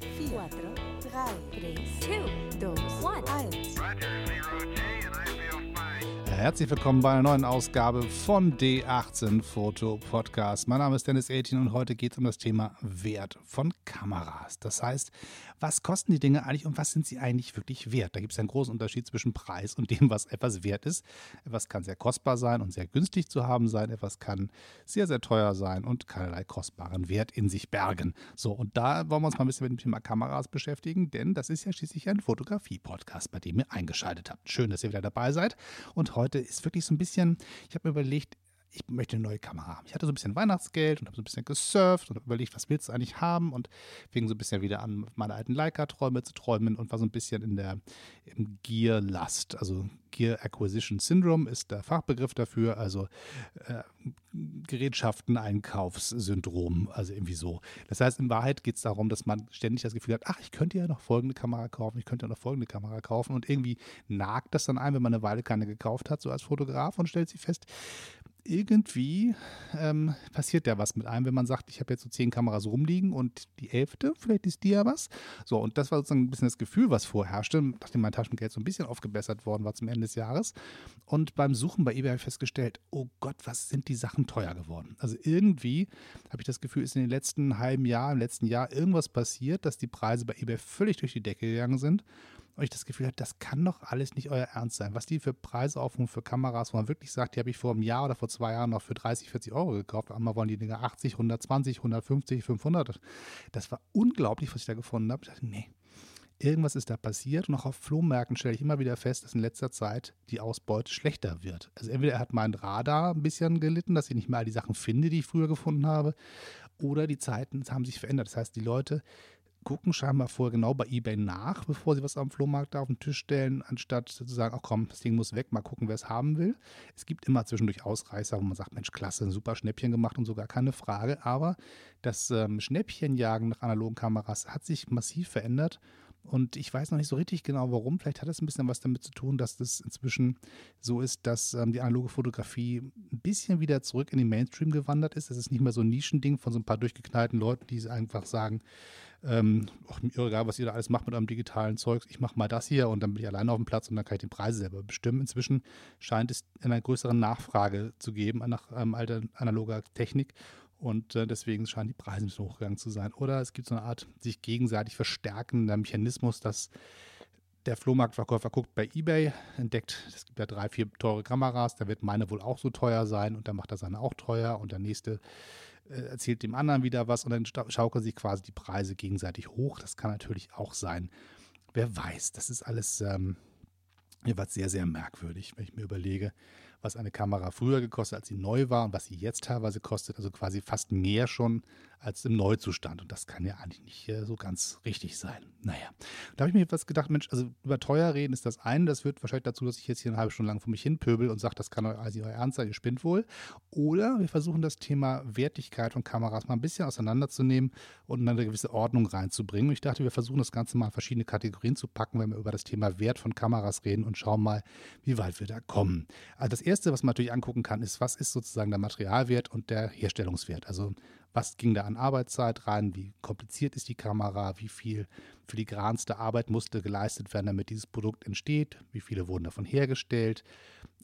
4, 3, 2, 1. Herzlich willkommen bei einer neuen Ausgabe von D18 Foto Podcast. Mein Name ist Dennis 18 und heute geht es um das Thema Wert von Kameras. Das heißt, was kosten die Dinge eigentlich und was sind sie eigentlich wirklich wert? Da gibt es einen großen Unterschied zwischen Preis und dem, was etwas wert ist. Etwas kann sehr kostbar sein und sehr günstig zu haben sein. Etwas kann sehr, sehr teuer sein und keinerlei kostbaren Wert in sich bergen. So, und da wollen wir uns mal ein bisschen mit dem Thema Kameras beschäftigen, denn das ist ja schließlich ein Fotografie-Podcast, bei dem ihr eingeschaltet habt. Schön, dass ihr wieder dabei seid. Und heute ist wirklich so ein bisschen, ich habe mir überlegt, ich möchte eine neue Kamera haben. Ich hatte so ein bisschen Weihnachtsgeld und habe so ein bisschen gesurft und überlegt, was willst du eigentlich haben und fing so ein bisschen wieder an, meine alten Leica-Träume zu träumen und war so ein bisschen in der im Gear-Last. Also Gear Acquisition Syndrome ist der Fachbegriff dafür, also äh, Gerätschaften-Einkaufssyndrom, also irgendwie so. Das heißt, in Wahrheit geht es darum, dass man ständig das Gefühl hat, ach, ich könnte ja noch folgende Kamera kaufen, ich könnte ja noch folgende Kamera kaufen und irgendwie nagt das dann ein, wenn man eine Weile keine gekauft hat, so als Fotograf und stellt sich fest, irgendwie ähm, passiert ja was mit einem, wenn man sagt, ich habe jetzt so zehn Kameras rumliegen und die elfte, vielleicht ist die ja was. So, und das war sozusagen ein bisschen das Gefühl, was vorherrschte, nachdem mein Taschengeld so ein bisschen aufgebessert worden war zum Ende des Jahres. Und beim Suchen bei eBay habe ich festgestellt, oh Gott, was sind die Sachen teuer geworden. Also irgendwie habe ich das Gefühl, ist in den letzten halben Jahr, im letzten Jahr irgendwas passiert, dass die Preise bei eBay völlig durch die Decke gegangen sind und ich das Gefühl habe, das kann doch alles nicht euer Ernst sein. Was die für Preise aufrufen für Kameras, wo man wirklich sagt, die habe ich vor einem Jahr oder vor zwei Jahren noch für 30, 40 Euro gekauft. Einmal wollen die Dinger 80, 120, 150, 500. Das war unglaublich, was ich da gefunden habe. Ich dachte, nee, irgendwas ist da passiert. Und auch auf Flohmärkten stelle ich immer wieder fest, dass in letzter Zeit die Ausbeute schlechter wird. Also entweder hat mein Radar ein bisschen gelitten, dass ich nicht mehr all die Sachen finde, die ich früher gefunden habe, oder die Zeiten haben sich verändert. Das heißt, die Leute gucken scheinbar vorher genau bei eBay nach, bevor sie was am Flohmarkt da auf den Tisch stellen, anstatt zu sagen, ach komm, das Ding muss weg, mal gucken, wer es haben will. Es gibt immer zwischendurch Ausreißer, wo man sagt, Mensch, klasse, super Schnäppchen gemacht und sogar keine Frage. Aber das ähm, Schnäppchenjagen nach analogen Kameras hat sich massiv verändert und ich weiß noch nicht so richtig genau warum. Vielleicht hat es ein bisschen was damit zu tun, dass das inzwischen so ist, dass ähm, die analoge Fotografie ein bisschen wieder zurück in den Mainstream gewandert ist. Das ist nicht mehr so ein Nischending von so ein paar durchgeknallten Leuten, die einfach sagen, ähm, mir egal, was ihr da alles macht mit eurem digitalen Zeugs, ich mache mal das hier und dann bin ich alleine auf dem Platz und dann kann ich den Preis selber bestimmen. Inzwischen scheint es eine größere Nachfrage zu geben nach ähm, alter analoger Technik und äh, deswegen scheinen die Preise ein bisschen hochgegangen zu sein. Oder es gibt so eine Art sich gegenseitig verstärkender Mechanismus, dass der Flohmarktverkäufer guckt bei eBay, entdeckt, es gibt ja drei, vier teure Kameras, da wird meine wohl auch so teuer sein und dann macht er seine auch teuer und der nächste äh, erzählt dem anderen wieder was und dann schaukeln sich quasi die Preise gegenseitig hoch. Das kann natürlich auch sein. Wer weiß, das ist alles ähm, jeweils sehr, sehr merkwürdig, wenn ich mir überlege, was eine Kamera früher gekostet, als sie neu war und was sie jetzt teilweise kostet. Also quasi fast mehr schon als im Neuzustand. Und das kann ja eigentlich nicht so ganz richtig sein. Naja, da habe ich mir etwas gedacht, Mensch, also über teuer reden ist das eine. Das führt wahrscheinlich dazu, dass ich jetzt hier eine halbe Stunde lang vor mich hin pöbel und sage, das kann also euer Ernst sein, ihr spinnt wohl. Oder wir versuchen das Thema Wertigkeit von Kameras mal ein bisschen auseinanderzunehmen und in eine gewisse Ordnung reinzubringen. Und ich dachte, wir versuchen das Ganze mal in verschiedene Kategorien zu packen, wenn wir über das Thema Wert von Kameras reden und schauen mal, wie weit wir da kommen. Also das Erste, was man natürlich angucken kann, ist, was ist sozusagen der Materialwert und der Herstellungswert. Also was ging da an Arbeitszeit rein, wie kompliziert ist die Kamera, wie viel filigranste Arbeit musste geleistet werden, damit dieses Produkt entsteht, wie viele wurden davon hergestellt,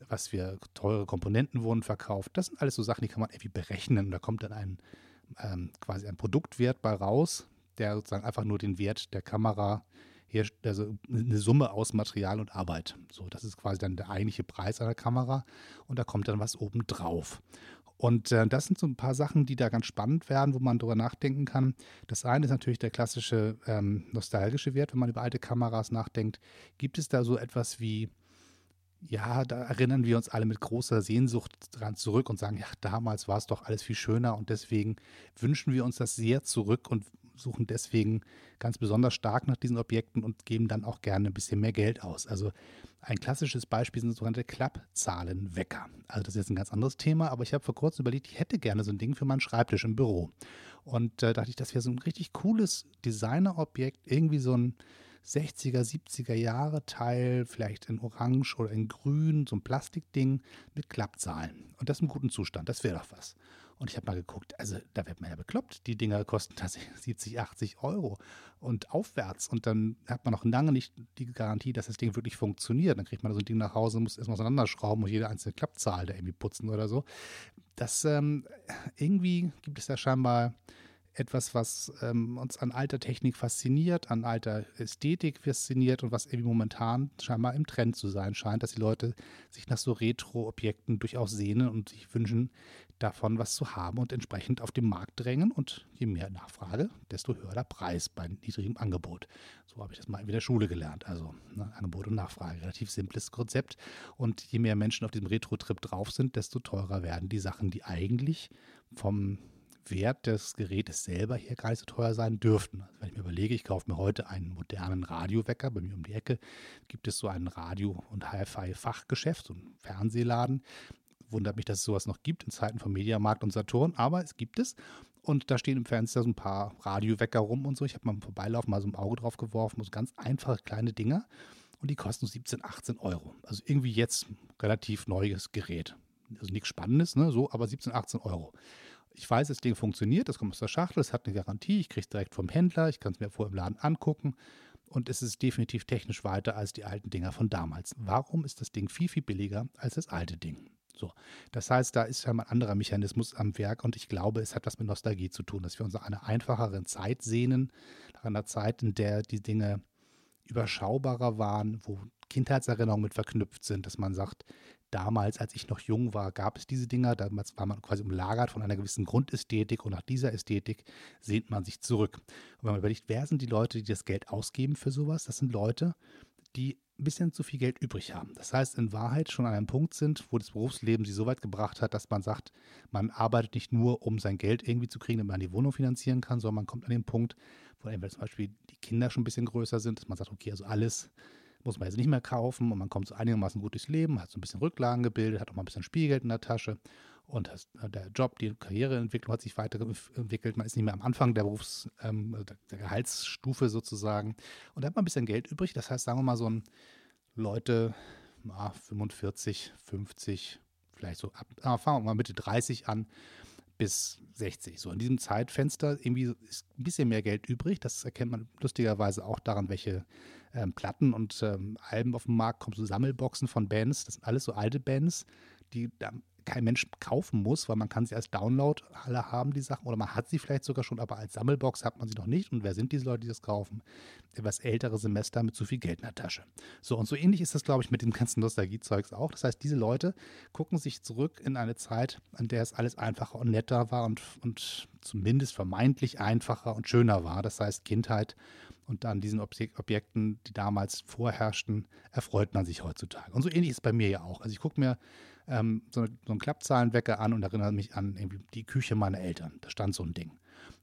was für teure Komponenten wurden verkauft. Das sind alles so Sachen, die kann man irgendwie berechnen da kommt dann ein ähm, quasi ein Produktwert bei raus, der sozusagen einfach nur den Wert der Kamera also eine Summe aus Material und Arbeit. So, das ist quasi dann der eigentliche Preis einer Kamera und da kommt dann was oben drauf. Und äh, das sind so ein paar Sachen, die da ganz spannend werden, wo man drüber nachdenken kann. Das eine ist natürlich der klassische ähm, nostalgische Wert, wenn man über alte Kameras nachdenkt. Gibt es da so etwas wie, ja, da erinnern wir uns alle mit großer Sehnsucht dran zurück und sagen, ja, damals war es doch alles viel schöner und deswegen wünschen wir uns das sehr zurück und suchen deswegen ganz besonders stark nach diesen Objekten und geben dann auch gerne ein bisschen mehr Geld aus. Also ein klassisches Beispiel sind sogenannte Klappzahlenwecker. Also das ist jetzt ein ganz anderes Thema, aber ich habe vor kurzem überlegt, ich hätte gerne so ein Ding für meinen Schreibtisch im Büro. Und äh, dachte ich, das wäre so ein richtig cooles Designerobjekt, irgendwie so ein 60er, 70er Jahre Teil, vielleicht in Orange oder in Grün, so ein Plastikding mit Klappzahlen. Und das im guten Zustand, das wäre doch was. Und ich habe mal geguckt, also da wird man ja bekloppt. Die Dinger kosten tatsächlich 70, 80 Euro und aufwärts. Und dann hat man noch lange nicht die Garantie, dass das Ding wirklich funktioniert. Dann kriegt man so ein Ding nach Hause, muss erstmal auseinanderschrauben und jede einzelne Klappzahl da irgendwie putzen oder so. Das ähm, irgendwie gibt es ja scheinbar etwas, was ähm, uns an alter Technik fasziniert, an alter Ästhetik fasziniert und was irgendwie momentan scheinbar im Trend zu sein scheint, dass die Leute sich nach so Retro-Objekten durchaus sehnen und sich wünschen, davon was zu haben und entsprechend auf den Markt drängen. Und je mehr Nachfrage, desto höher der Preis bei niedrigem Angebot. So habe ich das mal in der Schule gelernt. Also ne, Angebot und Nachfrage, relativ simples Konzept. Und je mehr Menschen auf diesem Retro-Trip drauf sind, desto teurer werden die Sachen, die eigentlich vom Wert des Gerätes selber hier gar nicht so teuer sein dürften. Also wenn ich mir überlege, ich kaufe mir heute einen modernen Radiowecker, bei mir um die Ecke gibt es so ein Radio- und Hi-Fi-Fachgeschäft, so einen Fernsehladen. Wundert mich, dass es sowas noch gibt in Zeiten von Mediamarkt und Saturn, aber es gibt es. Und da stehen im Fenster so ein paar Radiowecker rum und so. Ich habe mal im Vorbeilaufen mal so ein Auge drauf geworfen, so ganz einfache kleine Dinger. Und die kosten 17, 18 Euro. Also irgendwie jetzt relativ neues Gerät. Also nichts Spannendes, ne? so, aber 17, 18 Euro ich weiß, das Ding funktioniert, das kommt aus der Schachtel, es hat eine Garantie, ich kriege es direkt vom Händler, ich kann es mir vorher im Laden angucken und es ist definitiv technisch weiter als die alten Dinger von damals. Warum ist das Ding viel, viel billiger als das alte Ding? So, das heißt, da ist ja mal ein anderer Mechanismus am Werk und ich glaube, es hat was mit Nostalgie zu tun, dass wir uns nach einer einfacheren Zeit sehnen, nach einer Zeit, in der die Dinge überschaubarer waren, wo Kindheitserinnerungen mit verknüpft sind, dass man sagt, damals, als ich noch jung war, gab es diese Dinger. Damals war man quasi umlagert von einer gewissen Grundästhetik und nach dieser Ästhetik sehnt man sich zurück. Und wenn man überlegt, wer sind die Leute, die das Geld ausgeben für sowas? Das sind Leute, die ein bisschen zu viel Geld übrig haben. Das heißt, in Wahrheit schon an einem Punkt sind, wo das Berufsleben sie so weit gebracht hat, dass man sagt, man arbeitet nicht nur, um sein Geld irgendwie zu kriegen, damit man die Wohnung finanzieren kann, sondern man kommt an den Punkt, wo entweder zum Beispiel die Kinder schon ein bisschen größer sind, dass man sagt, okay, also alles muss man jetzt nicht mehr kaufen und man kommt so einigermaßen gut durchs Leben, hat so ein bisschen Rücklagen gebildet, hat auch mal ein bisschen Spielgeld in der Tasche und das, der Job, die Karriereentwicklung hat sich weiterentwickelt. Man ist nicht mehr am Anfang der Berufs-, ähm, der Gehaltsstufe sozusagen und da hat man ein bisschen Geld übrig. Das heißt, sagen wir mal so ein Leute, ah, 45, 50, vielleicht so ab, ah, fangen wir mal Mitte 30 an bis 60. So in diesem Zeitfenster irgendwie ist ein bisschen mehr Geld übrig. Das erkennt man lustigerweise auch daran, welche ähm, Platten und ähm, Alben auf den Markt kommen, so Sammelboxen von Bands. Das sind alles so alte Bands, die kein Mensch kaufen muss, weil man kann sie als Download alle haben, die Sachen, oder man hat sie vielleicht sogar schon, aber als Sammelbox hat man sie noch nicht. Und wer sind diese Leute, die das kaufen? Etwas ältere Semester mit zu viel Geld in der Tasche. So, und so ähnlich ist das, glaube ich, mit dem ganzen Nostalgie-Zeugs auch. Das heißt, diese Leute gucken sich zurück in eine Zeit, an der es alles einfacher und netter war und, und zumindest vermeintlich einfacher und schöner war. Das heißt, Kindheit und an diesen Objekten, die damals vorherrschten, erfreut man sich heutzutage. Und so ähnlich ist es bei mir ja auch. Also ich gucke mir ähm, so, so einen Klappzahlenwecker an und erinnere mich an die Küche meiner Eltern. Da stand so ein Ding.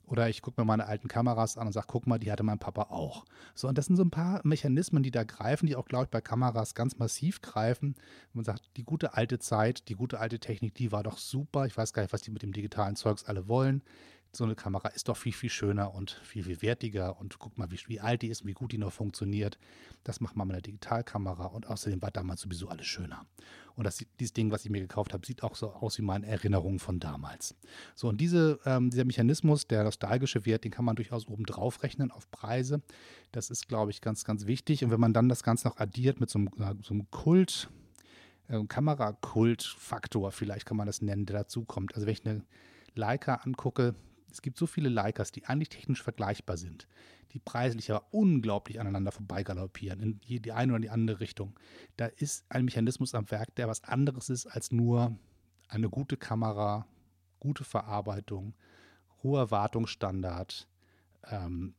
Oder ich gucke mir meine alten Kameras an und sage, guck mal, die hatte mein Papa auch. So, und das sind so ein paar Mechanismen, die da greifen, die auch, glaube ich, bei Kameras ganz massiv greifen. Man sagt, die gute alte Zeit, die gute alte Technik, die war doch super. Ich weiß gar nicht, was die mit dem digitalen Zeugs alle wollen so eine Kamera ist doch viel, viel schöner und viel, viel wertiger. Und guck mal, wie, wie alt die ist und wie gut die noch funktioniert. Das macht man mit einer Digitalkamera und außerdem war damals sowieso alles schöner. Und das, dieses Ding, was ich mir gekauft habe, sieht auch so aus wie meine Erinnerungen von damals. So, und diese, ähm, dieser Mechanismus, der nostalgische Wert, den kann man durchaus oben drauf rechnen auf Preise. Das ist, glaube ich, ganz, ganz wichtig. Und wenn man dann das Ganze noch addiert mit so einem, äh, so einem Kult, äh, Kamerakult-Faktor, vielleicht kann man das nennen, der dazukommt. Also wenn ich eine Leica angucke, es gibt so viele Leicas, die eigentlich technisch vergleichbar sind, die preislich aber unglaublich aneinander vorbeigaloppieren, in die eine oder die andere Richtung. Da ist ein Mechanismus am Werk, der was anderes ist als nur eine gute Kamera, gute Verarbeitung, hoher Wartungsstandard. Ähm,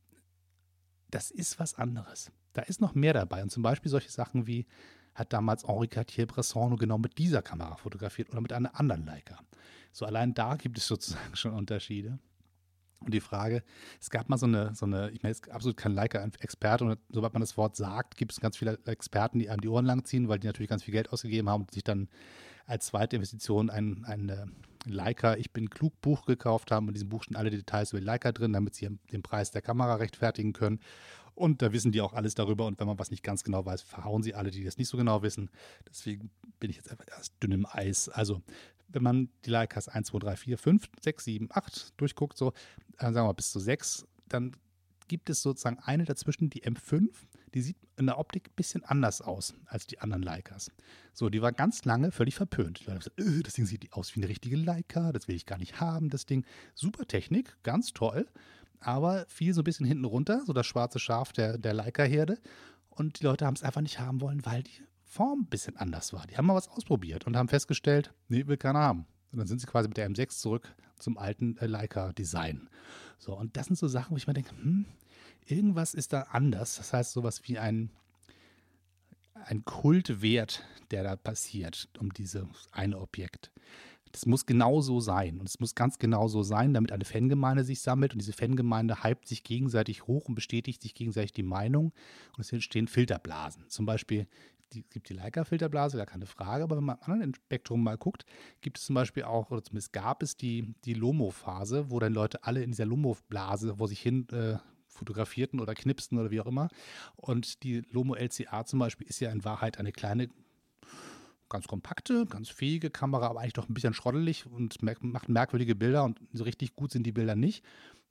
das ist was anderes. Da ist noch mehr dabei. Und zum Beispiel solche Sachen wie, hat damals Henri Cartier-Bresson genau mit dieser Kamera fotografiert oder mit einer anderen Leica. So allein da gibt es sozusagen schon Unterschiede. Und die Frage, es gab mal so eine, so eine ich meine, es ist absolut kein Leica-Experte und sobald man das Wort sagt, gibt es ganz viele Experten, die einem die Ohren langziehen, weil die natürlich ganz viel Geld ausgegeben haben und sich dann als zweite Investition ein, ein Leica Ich bin klug Buch gekauft haben. Und in diesem Buch stehen alle Details über Leica drin, damit sie den Preis der Kamera rechtfertigen können. Und da wissen die auch alles darüber. Und wenn man was nicht ganz genau weiß, verhauen sie alle, die das nicht so genau wissen. Deswegen bin ich jetzt einfach erst dünn im Eis. Also wenn man die Leicas 1, 2, 3, 4, 5, 6, 7, 8 durchguckt, so, äh, sagen wir mal bis zu 6, dann gibt es sozusagen eine dazwischen, die M5, die sieht in der Optik ein bisschen anders aus als die anderen Leicas. So, die war ganz lange völlig verpönt. Die Leute haben gesagt, äh, das Ding sieht aus wie eine richtige Leica, das will ich gar nicht haben, das Ding. Super Technik, ganz toll, aber fiel so ein bisschen hinten runter, so das schwarze Schaf der, der Leica-Herde. Und die Leute haben es einfach nicht haben wollen, weil die Form ein bisschen anders war. Die haben mal was ausprobiert und haben festgestellt, nee, will keiner haben. Und dann sind sie quasi mit der M6 zurück zum alten äh, Leica-Design. So, und das sind so Sachen, wo ich mir denke, hm, irgendwas ist da anders. Das heißt, sowas wie ein, ein Kultwert, der da passiert um dieses eine Objekt. Das muss genau so sein. Und es muss ganz genau so sein, damit eine Fangemeinde sich sammelt. Und diese Fangemeinde hypt sich gegenseitig hoch und bestätigt sich gegenseitig die Meinung. Und es entstehen Filterblasen. Zum Beispiel die, gibt die Leica-Filterblase, gar keine Frage. Aber wenn man am anderen Spektrum mal guckt, gibt es zum Beispiel auch, oder zumindest gab es die, die Lomo-Phase, wo dann Leute alle in dieser Lomo-Blase vor sich hin äh, fotografierten oder knipsten oder wie auch immer. Und die Lomo LCA zum Beispiel ist ja in Wahrheit eine kleine ganz kompakte, ganz fähige Kamera, aber eigentlich doch ein bisschen schroddelig und macht merkwürdige Bilder und so richtig gut sind die Bilder nicht,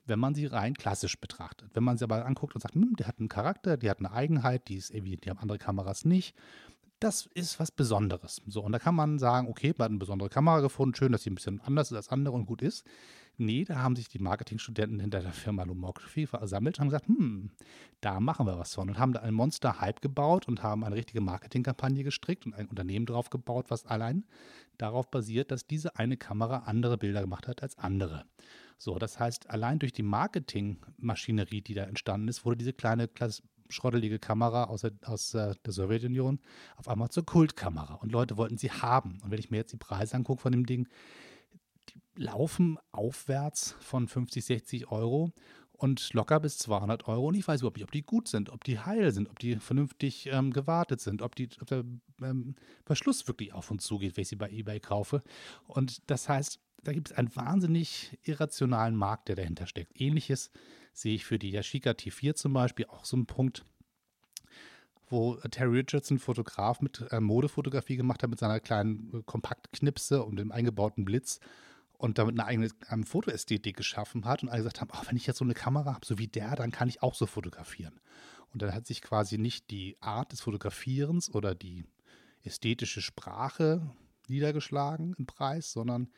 wenn man sie rein klassisch betrachtet. Wenn man sie aber anguckt und sagt, hm, der hat einen Charakter, die hat eine Eigenheit, die ist irgendwie, die haben andere Kameras nicht. Das ist was Besonderes. So, und da kann man sagen, okay, man hat eine besondere Kamera gefunden, schön, dass sie ein bisschen anders ist als andere und gut ist. Nee, da haben sich die Marketingstudenten hinter der Firma Lomography versammelt und haben gesagt, hm, da machen wir was von und haben da einen Monster-Hype gebaut und haben eine richtige Marketingkampagne gestrickt und ein Unternehmen drauf gebaut, was allein darauf basiert, dass diese eine Kamera andere Bilder gemacht hat als andere. So, das heißt, allein durch die Marketingmaschinerie, die da entstanden ist, wurde diese kleine schrottelige Kamera aus, der, aus der Sowjetunion auf einmal zur Kultkamera und Leute wollten sie haben. Und wenn ich mir jetzt die Preise angucke von dem Ding, laufen aufwärts von 50, 60 Euro und locker bis 200 Euro. Und ich weiß überhaupt nicht, ob die gut sind, ob die heil sind, ob die vernünftig ähm, gewartet sind, ob, die, ob der ähm, Verschluss wirklich auf und zu geht, wenn ich sie bei eBay kaufe. Und das heißt, da gibt es einen wahnsinnig irrationalen Markt, der dahinter steckt. Ähnliches sehe ich für die Yashica T4 zum Beispiel auch so einen Punkt, wo Terry Richardson, Fotograf, mit äh, Modefotografie gemacht hat, mit seiner kleinen äh, Kompaktknipse und dem eingebauten Blitz und damit eine eigene ähm, Fotoästhetik geschaffen hat und alle gesagt haben, oh, wenn ich jetzt so eine Kamera habe, so wie der, dann kann ich auch so fotografieren. Und dann hat sich quasi nicht die Art des Fotografierens oder die ästhetische Sprache niedergeschlagen im Preis, sondern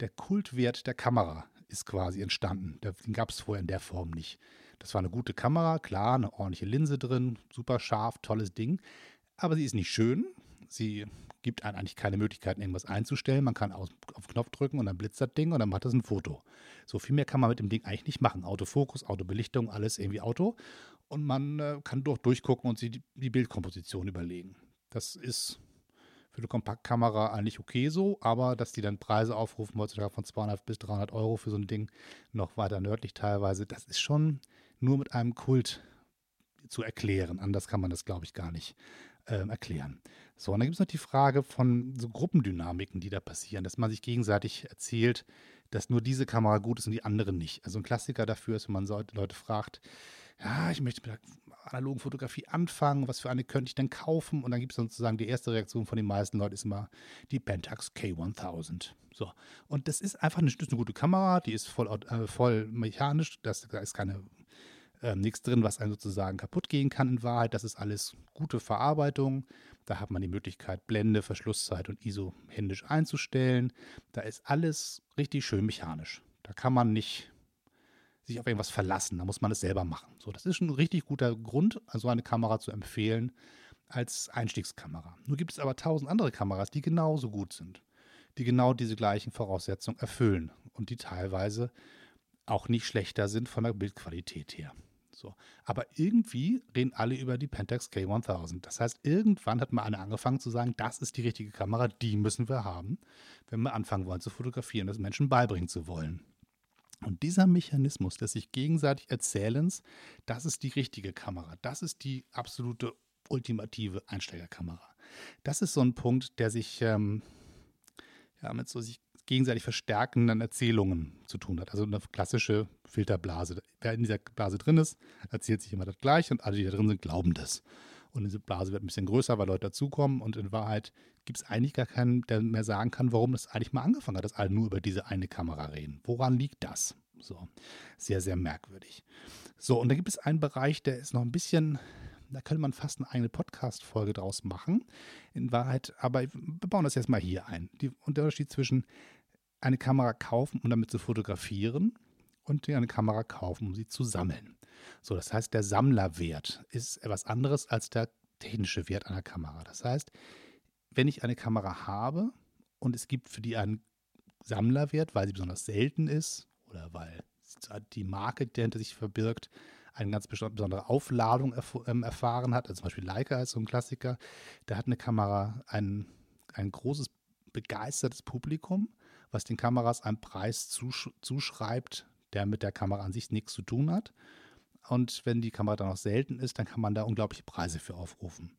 der Kultwert der Kamera ist quasi entstanden. Den gab es vorher in der Form nicht. Das war eine gute Kamera, klar, eine ordentliche Linse drin, super scharf, tolles Ding. Aber sie ist nicht schön. Sie gibt einem eigentlich keine Möglichkeiten, irgendwas einzustellen. Man kann auf, auf Knopf drücken und dann blitzt das Ding und dann macht das ein Foto. So viel mehr kann man mit dem Ding eigentlich nicht machen. Autofokus, Autobelichtung, alles irgendwie Auto. Und man äh, kann doch durchgucken und die, die Bildkomposition überlegen. Das ist für eine Kompaktkamera eigentlich okay so, aber dass die dann Preise aufrufen, heutzutage von 200 bis 300 Euro für so ein Ding, noch weiter nördlich teilweise, das ist schon nur mit einem Kult zu erklären. Anders kann man das, glaube ich, gar nicht ähm, erklären. So, und dann gibt es noch die Frage von so Gruppendynamiken, die da passieren, dass man sich gegenseitig erzählt, dass nur diese Kamera gut ist und die andere nicht. Also ein Klassiker dafür ist, wenn man Leute fragt, ja, ich möchte mit der analogen Fotografie anfangen, was für eine könnte ich denn kaufen? Und dann gibt es sozusagen die erste Reaktion von den meisten Leuten ist immer die Pentax K1000. So, und das ist einfach eine, eine gute Kamera, die ist voll, äh, voll mechanisch, das, da ist keine äh, nichts drin, was einem sozusagen kaputt gehen kann in Wahrheit. Das ist alles gute Verarbeitung. Da hat man die Möglichkeit, Blende, Verschlusszeit und ISO händisch einzustellen. Da ist alles richtig schön mechanisch. Da kann man nicht sich auf irgendwas verlassen. Da muss man es selber machen. So, das ist ein richtig guter Grund, so eine Kamera zu empfehlen als Einstiegskamera. Nur gibt es aber tausend andere Kameras, die genauso gut sind, die genau diese gleichen Voraussetzungen erfüllen und die teilweise auch nicht schlechter sind von der Bildqualität her. So. Aber irgendwie reden alle über die Pentax K1000. Das heißt, irgendwann hat mal einer angefangen zu sagen, das ist die richtige Kamera, die müssen wir haben, wenn wir anfangen wollen zu fotografieren, das Menschen beibringen zu wollen. Und dieser Mechanismus des sich gegenseitig Erzählens, das ist die richtige Kamera. Das ist die absolute ultimative Einsteigerkamera. Das ist so ein Punkt, der sich ähm, ja, mit so sich gegenseitig verstärkenden Erzählungen zu tun hat. Also eine klassische Filterblase. Wer in dieser Blase drin ist, erzählt sich immer das Gleiche und alle, die da drin sind, glauben das. Und diese Blase wird ein bisschen größer, weil Leute dazukommen. Und in Wahrheit gibt es eigentlich gar keinen, der mehr sagen kann, warum das eigentlich mal angefangen hat, dass alle nur über diese eine Kamera reden. Woran liegt das? So, sehr, sehr merkwürdig. So, und da gibt es einen Bereich, der ist noch ein bisschen, da könnte man fast eine eigene Podcast-Folge draus machen. In Wahrheit, aber wir bauen das jetzt mal hier ein. Die, und der Unterschied zwischen eine Kamera kaufen, um damit zu fotografieren und eine Kamera kaufen, um sie zu sammeln. So, das heißt, der Sammlerwert ist etwas anderes als der technische Wert einer Kamera. Das heißt, wenn ich eine Kamera habe und es gibt für die einen Sammlerwert, weil sie besonders selten ist oder weil die Marke, die hinter sich verbirgt, eine ganz besondere Aufladung erf ähm, erfahren hat. Also zum Beispiel Leica ist so ein Klassiker. Da hat eine Kamera ein, ein großes, begeistertes Publikum, was den Kameras einen Preis zusch zuschreibt, der mit der Kamera an sich nichts zu tun hat. Und wenn die Kamera dann noch selten ist, dann kann man da unglaubliche Preise für aufrufen.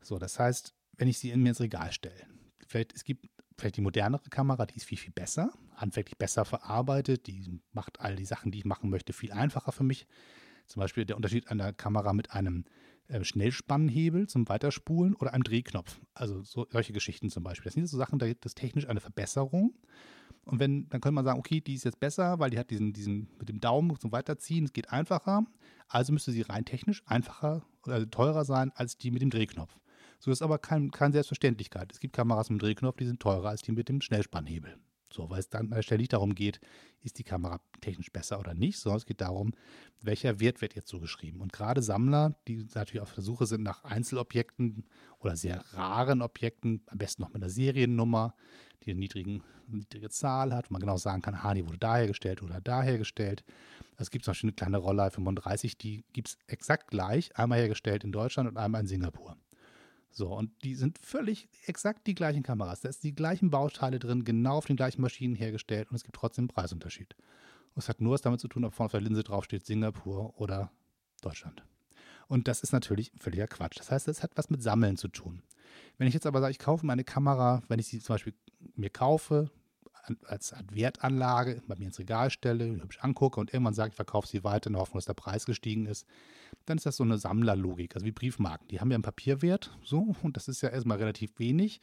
So, das heißt, wenn ich sie in mir ins Regal stelle, vielleicht, es gibt vielleicht die modernere Kamera, die ist viel, viel besser, handwerklich besser verarbeitet, die macht all die Sachen, die ich machen möchte, viel einfacher für mich. Zum Beispiel der Unterschied einer Kamera mit einem äh, Schnellspannhebel zum Weiterspulen oder einem Drehknopf. Also so, solche Geschichten zum Beispiel. Das sind so Sachen, da gibt es technisch eine Verbesserung. Und wenn, dann könnte man sagen, okay, die ist jetzt besser, weil die hat diesen, diesen mit dem Daumen zum Weiterziehen, es geht einfacher. Also müsste sie rein technisch einfacher oder also teurer sein als die mit dem Drehknopf. So ist aber kein, keine Selbstverständlichkeit. Es gibt Kameras mit dem Drehknopf, die sind teurer als die mit dem Schnellspannhebel. So, weil es dann Stelle nicht darum geht, ist die Kamera technisch besser oder nicht, sondern es geht darum, welcher Wert wird jetzt zugeschrieben. Und gerade Sammler, die natürlich auf der Suche sind nach Einzelobjekten oder sehr raren Objekten, am besten noch mit einer Seriennummer, die eine niedrigen, niedrige Zahl hat, wo man genau sagen kann, ah, die wurde da hergestellt oder da hergestellt. Es gibt zum Beispiel eine kleine Roller 35, die gibt es exakt gleich, einmal hergestellt in Deutschland und einmal in Singapur. So, und die sind völlig exakt die gleichen Kameras. Da sind die gleichen Bauteile drin, genau auf den gleichen Maschinen hergestellt und es gibt trotzdem einen Preisunterschied. Und es hat nur was damit zu tun, ob vorne auf der Linse draufsteht Singapur oder Deutschland. Und das ist natürlich völliger Quatsch. Das heißt, es hat was mit Sammeln zu tun. Wenn ich jetzt aber sage, ich kaufe meine Kamera, wenn ich sie zum Beispiel mir kaufe, als Wertanlage bei mir ins Regal stelle, hübsch angucke und irgendwann sage, ich verkaufe sie weiter in der Hoffnung, dass der Preis gestiegen ist, dann ist das so eine Sammlerlogik, also wie Briefmarken. Die haben ja einen Papierwert, so, und das ist ja erstmal relativ wenig.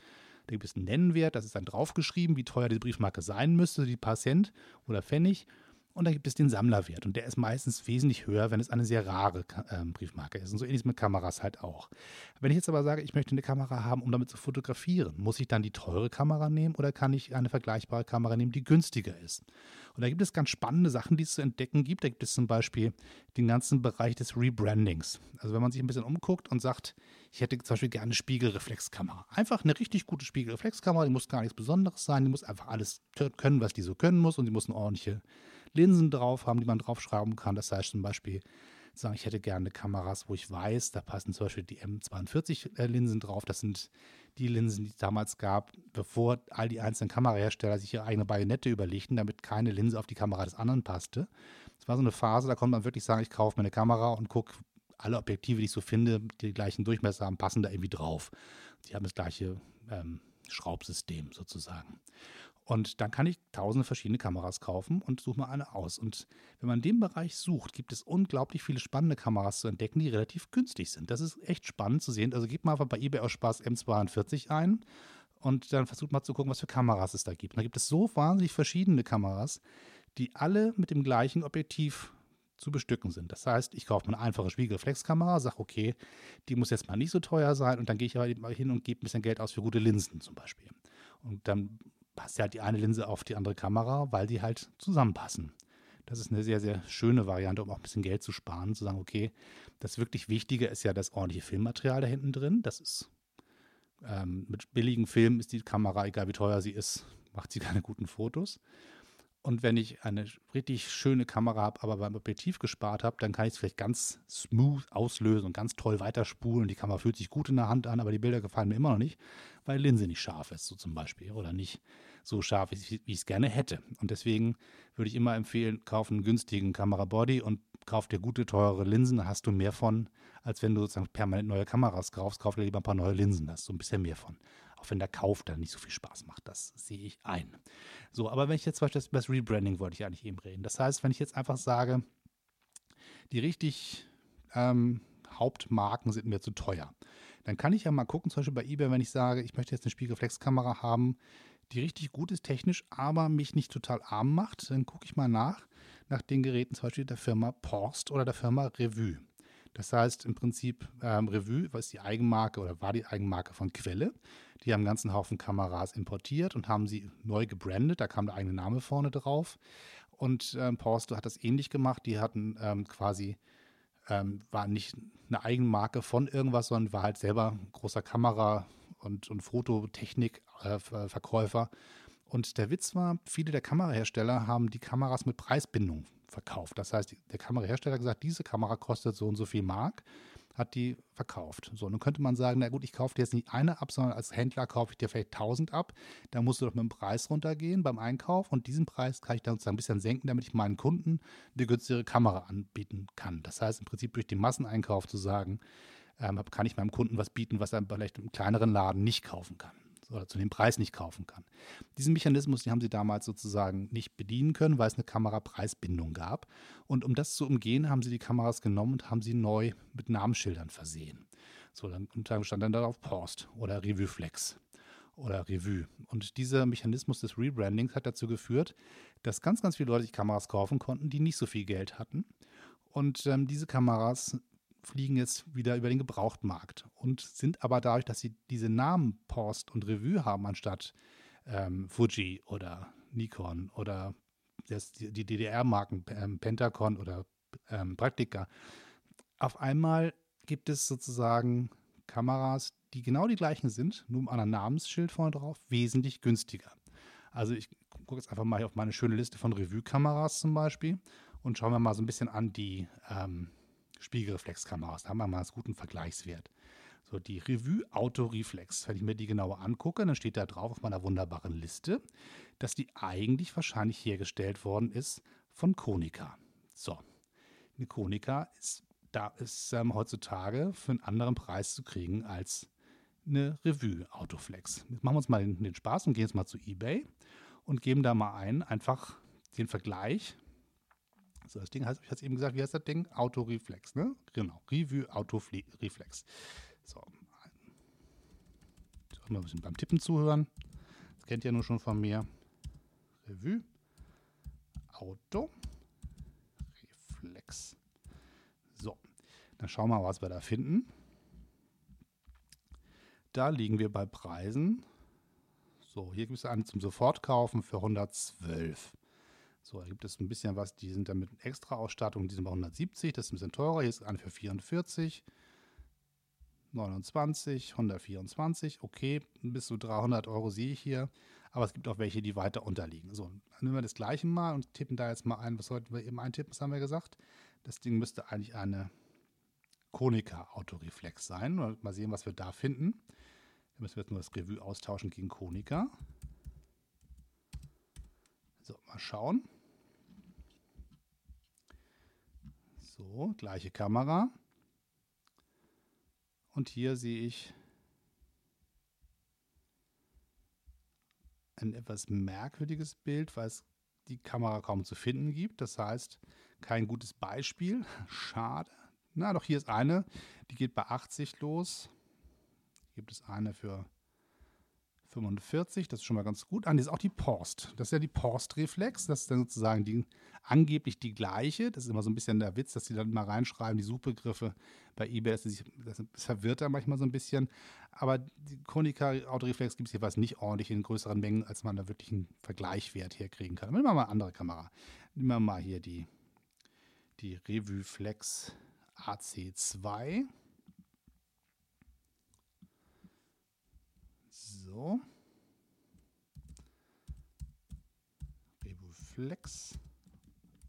Da gibt es einen Nennwert, das ist dann draufgeschrieben, wie teuer die Briefmarke sein müsste, die paar Cent oder Pfennig. Und dann gibt es den Sammlerwert und der ist meistens wesentlich höher, wenn es eine sehr rare äh, Briefmarke ist. Und so ähnlich mit Kameras halt auch. Wenn ich jetzt aber sage, ich möchte eine Kamera haben, um damit zu fotografieren, muss ich dann die teure Kamera nehmen oder kann ich eine vergleichbare Kamera nehmen, die günstiger ist? Und da gibt es ganz spannende Sachen, die es zu entdecken gibt. Da gibt es zum Beispiel den ganzen Bereich des Rebrandings. Also wenn man sich ein bisschen umguckt und sagt, ich hätte zum Beispiel gerne eine Spiegelreflexkamera. Einfach eine richtig gute Spiegelreflexkamera, die muss gar nichts Besonderes sein, die muss einfach alles können, was die so können muss und die muss eine ordentliche Linsen drauf haben, die man draufschrauben kann. Das heißt zum Beispiel, sagen, ich hätte gerne Kameras, wo ich weiß, da passen zum Beispiel die M42-Linsen drauf. Das sind die Linsen, die es damals gab, bevor all die einzelnen Kamerahersteller sich ihre eigene Bajonette überlegten, damit keine Linse auf die Kamera des anderen passte. Das war so eine Phase, da konnte man wirklich sagen, ich kaufe mir eine Kamera und gucke alle Objektive, die ich so finde, die gleichen Durchmesser haben, passen da irgendwie drauf. Die haben das gleiche ähm, Schraubsystem sozusagen. Und dann kann ich tausende verschiedene Kameras kaufen und suche mir eine aus. Und wenn man in dem Bereich sucht, gibt es unglaublich viele spannende Kameras zu entdecken, die relativ günstig sind. Das ist echt spannend zu sehen. Also gebt mal einfach bei eBay aus Spaß M42 ein und dann versucht mal zu gucken, was für Kameras es da gibt. Und da gibt es so wahnsinnig verschiedene Kameras, die alle mit dem gleichen Objektiv zu bestücken sind. Das heißt, ich kaufe mir eine einfache Spiegelreflexkamera, sage, okay, die muss jetzt mal nicht so teuer sein und dann gehe ich aber hin und gebe ein bisschen Geld aus für gute Linsen zum Beispiel. Und dann passt ja halt die eine Linse auf die andere Kamera, weil die halt zusammenpassen. Das ist eine sehr, sehr schöne Variante, um auch ein bisschen Geld zu sparen, zu sagen, okay, das wirklich Wichtige ist ja das ordentliche Filmmaterial da hinten drin. Das ist ähm, mit billigen Filmen ist die Kamera, egal wie teuer sie ist, macht sie keine guten Fotos. Und wenn ich eine richtig schöne Kamera habe, aber beim Objektiv gespart habe, dann kann ich es vielleicht ganz smooth auslösen und ganz toll weiterspulen. Und die Kamera fühlt sich gut in der Hand an, aber die Bilder gefallen mir immer noch nicht, weil die Linse nicht scharf ist, so zum Beispiel. Oder nicht so scharf, wie ich es gerne hätte. Und deswegen würde ich immer empfehlen, kauf einen günstigen Kamerabody und kauf dir gute, teure Linsen, da hast du mehr von, als wenn du sozusagen permanent neue Kameras kaufst. Kauf dir lieber ein paar neue Linsen, da hast du ein bisschen mehr von. Auch wenn der Kauf dann nicht so viel Spaß macht, das sehe ich ein. So, aber wenn ich jetzt zum Beispiel das Rebranding wollte ich eigentlich eben reden. Das heißt, wenn ich jetzt einfach sage, die richtig ähm, Hauptmarken sind mir zu teuer. dann kann ich ja mal gucken, zum Beispiel bei eBay, wenn ich sage, ich möchte jetzt eine Spiegelreflexkamera haben, die richtig gut ist technisch, aber mich nicht total arm macht, dann gucke ich mal nach, nach den Geräten zum Beispiel der Firma Porst oder der Firma Revue. Das heißt im Prinzip ähm, Revue, was die Eigenmarke oder war die Eigenmarke von Quelle. Die haben einen ganzen Haufen Kameras importiert und haben sie neu gebrandet. Da kam der eigene Name vorne drauf. Und ähm, Porsto hat das ähnlich gemacht. Die hatten ähm, quasi, ähm, war nicht eine Eigenmarke von irgendwas, sondern war halt selber großer Kamera- und, und Fototechnik-Verkäufer. Und der Witz war, viele der Kamerahersteller haben die Kameras mit Preisbindung verkauft. Das heißt, der Kamerahersteller hat gesagt, diese Kamera kostet so und so viel Mark, hat die verkauft. So, nun könnte man sagen, na gut, ich kaufe dir jetzt nicht eine ab, sondern als Händler kaufe ich dir vielleicht 1000 ab. Da musst du doch mit dem Preis runtergehen beim Einkauf und diesen Preis kann ich dann sozusagen ein bisschen senken, damit ich meinen Kunden eine günstigere Kamera anbieten kann. Das heißt im Prinzip durch den Masseneinkauf zu sagen, ähm, kann ich meinem Kunden was bieten, was er vielleicht im kleineren Laden nicht kaufen kann oder zu dem Preis nicht kaufen kann. Diesen Mechanismus, den haben sie damals sozusagen nicht bedienen können, weil es eine Kamerapreisbindung gab. Und um das zu umgehen, haben sie die Kameras genommen und haben sie neu mit Namensschildern versehen. So, dann stand dann darauf Post oder Revue Flex oder Revue. Und dieser Mechanismus des Rebrandings hat dazu geführt, dass ganz, ganz viele Leute sich Kameras kaufen konnten, die nicht so viel Geld hatten. Und ähm, diese Kameras fliegen jetzt wieder über den Gebrauchtmarkt und sind aber dadurch, dass sie diese Namen Post und Revue haben, anstatt ähm, Fuji oder Nikon oder das, die DDR-Marken ähm, Pentacon oder ähm, Praktika, auf einmal gibt es sozusagen Kameras, die genau die gleichen sind, nur mit einem Namensschild vorne drauf, wesentlich günstiger. Also ich gucke jetzt einfach mal auf meine schöne Liste von Revue-Kameras zum Beispiel und schauen wir mal so ein bisschen an die ähm, Spiegelreflexkameras. Da haben wir mal einen guten Vergleichswert. So, die Revue Auto-Reflex. Wenn ich mir die genauer angucke, dann steht da drauf auf meiner wunderbaren Liste, dass die eigentlich wahrscheinlich hergestellt worden ist von Konica. So, eine Konica ist, da ist ähm, heutzutage für einen anderen Preis zu kriegen als eine Revue Autoflex. Jetzt machen wir uns mal den, den Spaß und gehen jetzt mal zu eBay und geben da mal ein, einfach den Vergleich so, das Ding heißt, ich hatte eben gesagt, wie heißt das Ding? Autoreflex, ne? Genau, Revue Autoreflex. So. Soll mal ein bisschen beim Tippen zuhören. Das kennt ihr nur schon von mir. Revue Auto Reflex. So, dann schauen wir mal, was wir da finden. Da liegen wir bei Preisen. So, hier gibt es einen zum Sofortkaufen für 112. So, da gibt es ein bisschen was, die sind dann mit extra Ausstattung, die sind bei 170, das ist ein bisschen teurer. Hier ist eine für 44, 29, 124, okay, bis zu 300 Euro sehe ich hier. Aber es gibt auch welche, die weiter unterliegen. So, nehmen wir das gleiche mal und tippen da jetzt mal ein. Was sollten wir eben eintippen? Was haben wir gesagt? Das Ding müsste eigentlich eine Konica Autoreflex sein. Mal sehen, was wir da finden. Da müssen wir jetzt nur das Revue austauschen gegen Konica. So, mal schauen. So, gleiche Kamera. Und hier sehe ich ein etwas merkwürdiges Bild, weil es die Kamera kaum zu finden gibt. Das heißt, kein gutes Beispiel. Schade. Na, doch hier ist eine, die geht bei 80 los. Gibt es eine für 45, das ist schon mal ganz gut. Ah, das ist auch die Post. Das ist ja die Post-Reflex. Das ist dann sozusagen die, angeblich die gleiche. Das ist immer so ein bisschen der Witz, dass sie dann mal reinschreiben, die Suchbegriffe bei eBay. Das, ist, das verwirrt da manchmal so ein bisschen. Aber die Konica Autoreflex gibt es jeweils nicht ordentlich in größeren Mengen, als man da wirklich einen Vergleichwert herkriegen kann. Nehmen wir mal eine andere Kamera. Nehmen wir mal hier die, die Revue Flex AC2. So. Rebuflex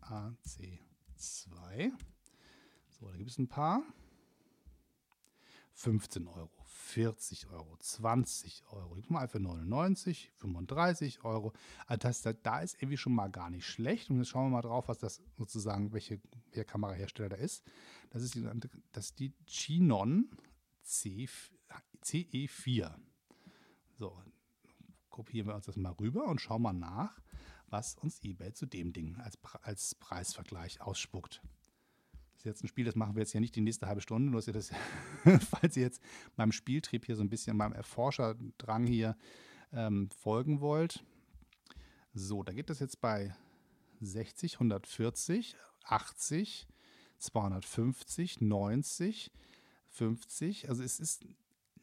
AC2. So, da gibt es ein paar. 15 Euro, 40 Euro, 20 Euro, ich mal für 99, 35 Euro. Also das, da ist irgendwie schon mal gar nicht schlecht. Und jetzt schauen wir mal drauf, was das sozusagen, welche, welcher Kamerahersteller da ist. Das ist die, das ist die Chinon C, CE4. So, kopieren wir uns das mal rüber und schauen mal nach, was uns eBay zu dem Ding als, als Preisvergleich ausspuckt. Das ist jetzt ein Spiel, das machen wir jetzt ja nicht die nächste halbe Stunde, nur dass ihr das, falls ihr jetzt meinem Spieltrieb hier so ein bisschen, meinem Erforscherdrang hier ähm, folgen wollt. So, da geht es jetzt bei 60, 140, 80, 250, 90, 50. Also es ist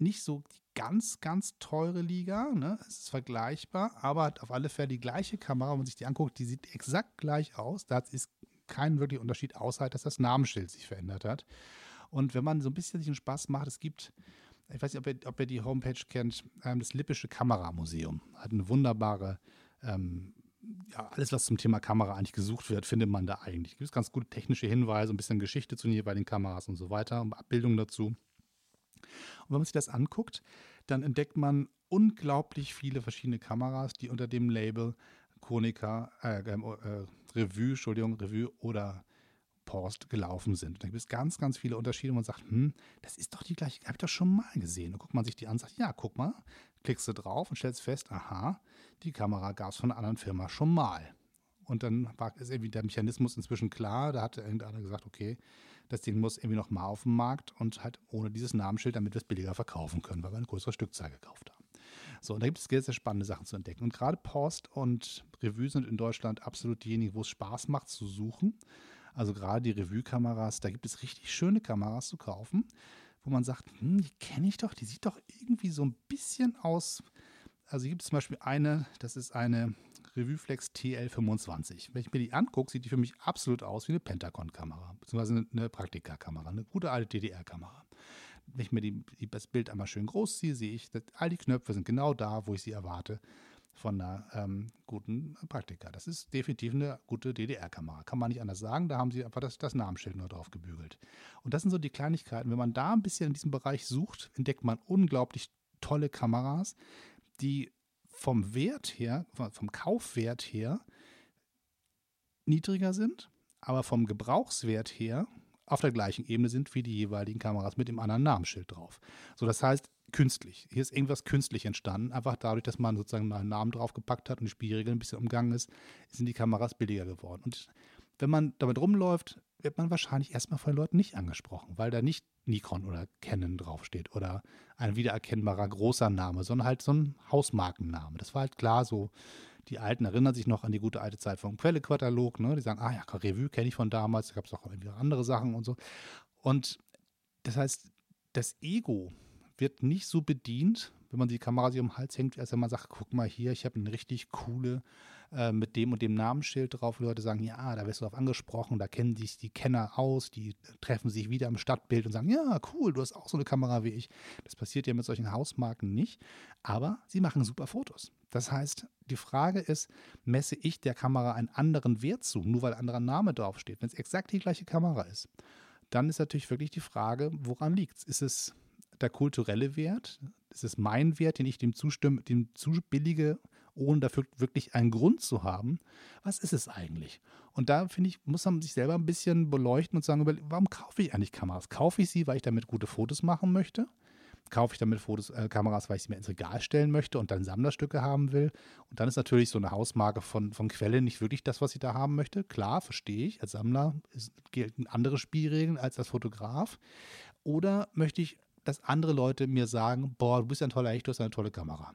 nicht so die ganz, ganz teure Liga. Ne? Es ist vergleichbar, aber hat auf alle Fälle die gleiche Kamera. Wenn man sich die anguckt, die sieht exakt gleich aus. Da ist kein wirklicher Unterschied, außer dass das Namenschild sich verändert hat. Und wenn man so ein bisschen sich einen Spaß macht, es gibt, ich weiß nicht, ob ihr, ob ihr die Homepage kennt, ähm, das Lippische Kameramuseum. Hat eine wunderbare ähm, ja, alles, was zum Thema Kamera eigentlich gesucht wird, findet man da eigentlich. Es gibt ganz gute technische Hinweise, ein bisschen Geschichte zu den jeweiligen Kameras und so weiter, Abbildungen dazu. Und wenn man sich das anguckt, dann entdeckt man unglaublich viele verschiedene Kameras, die unter dem Label Konica, äh, ähm, äh, Revue, Entschuldigung, Revue oder Post gelaufen sind. Da gibt es ganz, ganz viele Unterschiede und man sagt, hm, das ist doch die gleiche, habe ich doch schon mal gesehen. Und guckt man sich die an und sagt, ja, guck mal, klickst du drauf und stellst fest, aha, die Kamera gab es von einer anderen Firma schon mal. Und dann war, ist irgendwie der Mechanismus inzwischen klar. Da hat irgendeiner gesagt, okay, das Ding muss irgendwie noch mal auf dem Markt und halt ohne dieses Namensschild, damit wir es billiger verkaufen können, weil wir eine größere Stückzahl gekauft haben. So, und da gibt es sehr, sehr spannende Sachen zu entdecken. Und gerade Post und Revue sind in Deutschland absolut diejenigen, wo es Spaß macht zu suchen. Also gerade die Revue-Kameras, da gibt es richtig schöne Kameras zu kaufen, wo man sagt, hm, die kenne ich doch, die sieht doch irgendwie so ein bisschen aus. Also hier gibt es zum Beispiel eine, das ist eine Revueflex TL25. Wenn ich mir die angucke, sieht die für mich absolut aus wie eine Pentacon-Kamera, beziehungsweise eine Praktika-Kamera, eine gute alte DDR-Kamera. Wenn ich mir die, die, das Bild einmal schön groß ziehe, sehe ich, dass all die Knöpfe sind genau da, wo ich sie erwarte von einer ähm, guten Praktika. Das ist definitiv eine gute DDR-Kamera. Kann man nicht anders sagen. Da haben sie einfach das, das Namensschild nur drauf gebügelt. Und das sind so die Kleinigkeiten. Wenn man da ein bisschen in diesem Bereich sucht, entdeckt man unglaublich tolle Kameras, die vom Wert her, vom Kaufwert her niedriger sind, aber vom Gebrauchswert her auf der gleichen Ebene sind wie die jeweiligen Kameras mit dem anderen Namensschild drauf. So, das heißt, künstlich. Hier ist irgendwas künstlich entstanden. Einfach dadurch, dass man sozusagen einen Namen draufgepackt hat und die Spielregeln ein bisschen umgangen ist, sind die Kameras billiger geworden. Und wenn man damit rumläuft, wird man wahrscheinlich erstmal von den Leuten nicht angesprochen, weil da nicht Nikon oder Canon draufsteht oder ein wiedererkennbarer großer Name, sondern halt so ein Hausmarkenname. Das war halt klar so. Die Alten erinnern sich noch an die gute alte Zeit vom Quellekatalog. Ne? Die sagen, ah ja, Revue kenne ich von damals, da gab es auch irgendwie andere Sachen und so. Und das heißt, das Ego wird nicht so bedient, wenn man die Kamera sich um den Hals hängt, als wenn man sagt, guck mal hier, ich habe eine richtig coole äh, mit dem und dem Namensschild drauf. Leute sagen, ja, da wirst du drauf angesprochen, da kennen sich die Kenner aus, die treffen sich wieder im Stadtbild und sagen, ja, cool, du hast auch so eine Kamera wie ich. Das passiert ja mit solchen Hausmarken nicht, aber sie machen super Fotos. Das heißt, die Frage ist, messe ich der Kamera einen anderen Wert zu, nur weil ein anderer Name draufsteht, wenn es exakt die gleiche Kamera ist? Dann ist natürlich wirklich die Frage, woran liegt es? Ist es der kulturelle Wert? Ist es mein Wert, den ich dem zustimme, dem zubillige ohne dafür wirklich einen Grund zu haben, was ist es eigentlich? Und da finde ich, muss man sich selber ein bisschen beleuchten und sagen, warum kaufe ich eigentlich Kameras? Kaufe ich sie, weil ich damit gute Fotos machen möchte? Kaufe ich damit Fotos, äh, Kameras, weil ich sie mir ins Regal stellen möchte und dann Sammlerstücke haben will? Und dann ist natürlich so eine Hausmarke von, von Quelle nicht wirklich das, was ich da haben möchte. Klar, verstehe ich. Als Sammler gelten andere Spielregeln als als Fotograf. Oder möchte ich, dass andere Leute mir sagen, boah, du bist ja ein toller Echt, du hast eine tolle Kamera.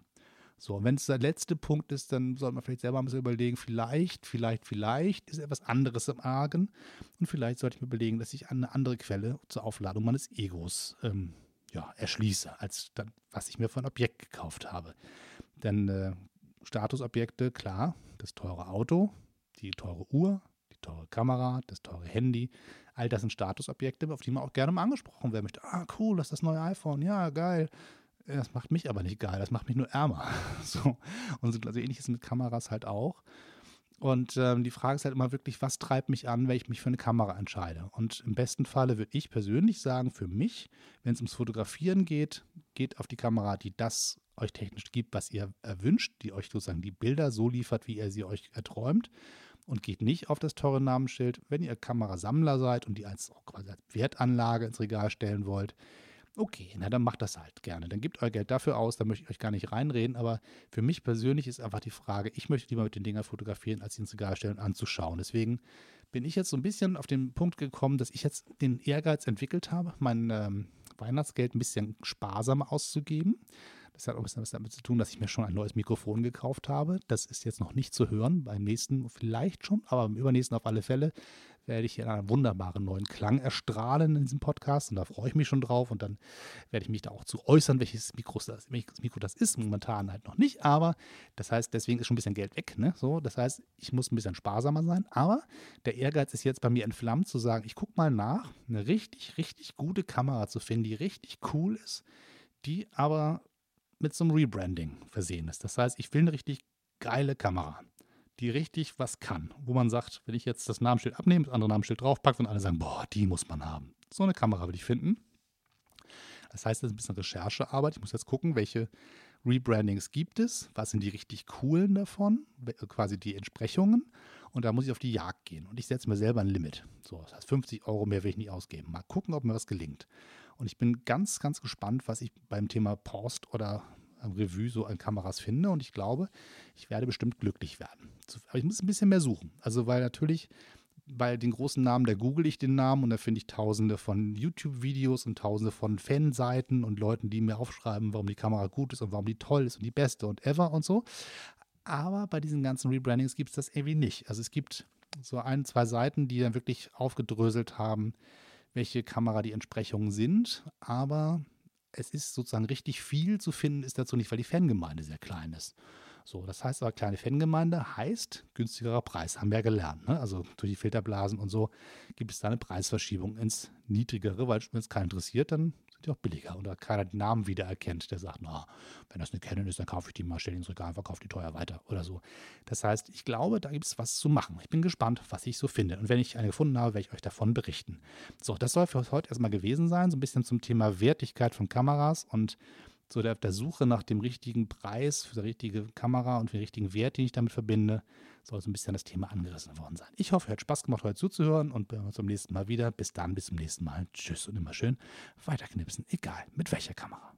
So, und wenn es der letzte Punkt ist, dann sollte man vielleicht selber ein bisschen überlegen, vielleicht, vielleicht, vielleicht ist etwas anderes im Argen und vielleicht sollte ich mir überlegen, dass ich eine andere Quelle zur Aufladung meines Egos ähm, ja, erschließe, als dann, was ich mir für ein Objekt gekauft habe. Denn äh, Statusobjekte, klar, das teure Auto, die teure Uhr, die teure Kamera, das teure Handy, all das sind Statusobjekte, auf die man auch gerne mal angesprochen werden möchte. Ah, cool, das ist das neue iPhone, ja, geil. Das macht mich aber nicht geil, das macht mich nur ärmer. So. Und so also ähnlich mit Kameras halt auch. Und ähm, die Frage ist halt immer wirklich, was treibt mich an, wenn ich mich für eine Kamera entscheide? Und im besten Falle würde ich persönlich sagen, für mich, wenn es ums Fotografieren geht, geht auf die Kamera, die das euch technisch gibt, was ihr erwünscht, die euch sozusagen die Bilder so liefert, wie ihr sie euch erträumt. Und geht nicht auf das teure Namensschild, wenn ihr Kamerasammler seid und die als, quasi als Wertanlage ins Regal stellen wollt Okay, na dann macht das halt gerne. Dann gebt euer Geld dafür aus, da möchte ich euch gar nicht reinreden, aber für mich persönlich ist einfach die Frage, ich möchte lieber mit den Dingern fotografieren, als sie ins Regal stellen und anzuschauen. Deswegen bin ich jetzt so ein bisschen auf den Punkt gekommen, dass ich jetzt den Ehrgeiz entwickelt habe, mein ähm, Weihnachtsgeld ein bisschen sparsamer auszugeben. Das hat auch ein bisschen was damit zu tun, dass ich mir schon ein neues Mikrofon gekauft habe. Das ist jetzt noch nicht zu hören, beim nächsten vielleicht schon, aber beim übernächsten auf alle Fälle werde ich hier einen wunderbaren neuen Klang erstrahlen in diesem Podcast und da freue ich mich schon drauf und dann werde ich mich da auch zu äußern, welches Mikro das, welches Mikro das ist. Momentan halt noch nicht, aber das heißt, deswegen ist schon ein bisschen Geld weg. Ne? So, das heißt, ich muss ein bisschen sparsamer sein, aber der Ehrgeiz ist jetzt bei mir entflammt zu sagen, ich gucke mal nach, eine richtig, richtig gute Kamera zu finden, die richtig cool ist, die aber mit so einem Rebranding versehen ist. Das heißt, ich will eine richtig geile Kamera die richtig was kann. Wo man sagt, wenn ich jetzt das Namensschild abnehme, das andere Namensschild draufpacke und alle sagen, boah, die muss man haben. So eine Kamera will ich finden. Das heißt, das ist ein bisschen Recherchearbeit. Ich muss jetzt gucken, welche Rebrandings gibt es, was sind die richtig coolen davon, quasi die Entsprechungen. Und da muss ich auf die Jagd gehen. Und ich setze mir selber ein Limit. So, das heißt, 50 Euro mehr will ich nicht ausgeben. Mal gucken, ob mir was gelingt. Und ich bin ganz, ganz gespannt, was ich beim Thema Post oder Revue so an Kameras finde. Und ich glaube, ich werde bestimmt glücklich werden. Aber ich muss ein bisschen mehr suchen. Also, weil natürlich bei den großen Namen, da google ich den Namen und da finde ich tausende von YouTube-Videos und tausende von Fanseiten und Leuten, die mir aufschreiben, warum die Kamera gut ist und warum die toll ist und die beste und ever und so. Aber bei diesen ganzen Rebrandings gibt es das irgendwie nicht. Also es gibt so ein, zwei Seiten, die dann wirklich aufgedröselt haben, welche Kamera die Entsprechungen sind. Aber es ist sozusagen richtig viel zu finden, ist dazu nicht, weil die Fangemeinde sehr klein ist. So, das heißt aber, kleine Fangemeinde heißt günstigerer Preis, haben wir ja gelernt. Ne? Also durch die Filterblasen und so gibt es da eine Preisverschiebung ins Niedrigere, weil wenn es keinen interessiert, dann sind die auch billiger. Da keiner den Namen wiedererkennt, der sagt, na, wenn das eine Canon ist, dann kaufe ich die mal, stelle die ins Regal, verkaufe die teuer weiter oder so. Das heißt, ich glaube, da gibt es was zu machen. Ich bin gespannt, was ich so finde. Und wenn ich eine gefunden habe, werde ich euch davon berichten. So, das soll für heute erstmal gewesen sein, so ein bisschen zum Thema Wertigkeit von Kameras und so der, der Suche nach dem richtigen Preis für die richtige Kamera und für den richtigen Wert, den ich damit verbinde, soll so ein bisschen das Thema angerissen worden sein. Ich hoffe, es hat Spaß gemacht, heute zuzuhören und wir hören uns beim nächsten Mal wieder. Bis dann, bis zum nächsten Mal. Tschüss und immer schön weiterknipsen, egal mit welcher Kamera.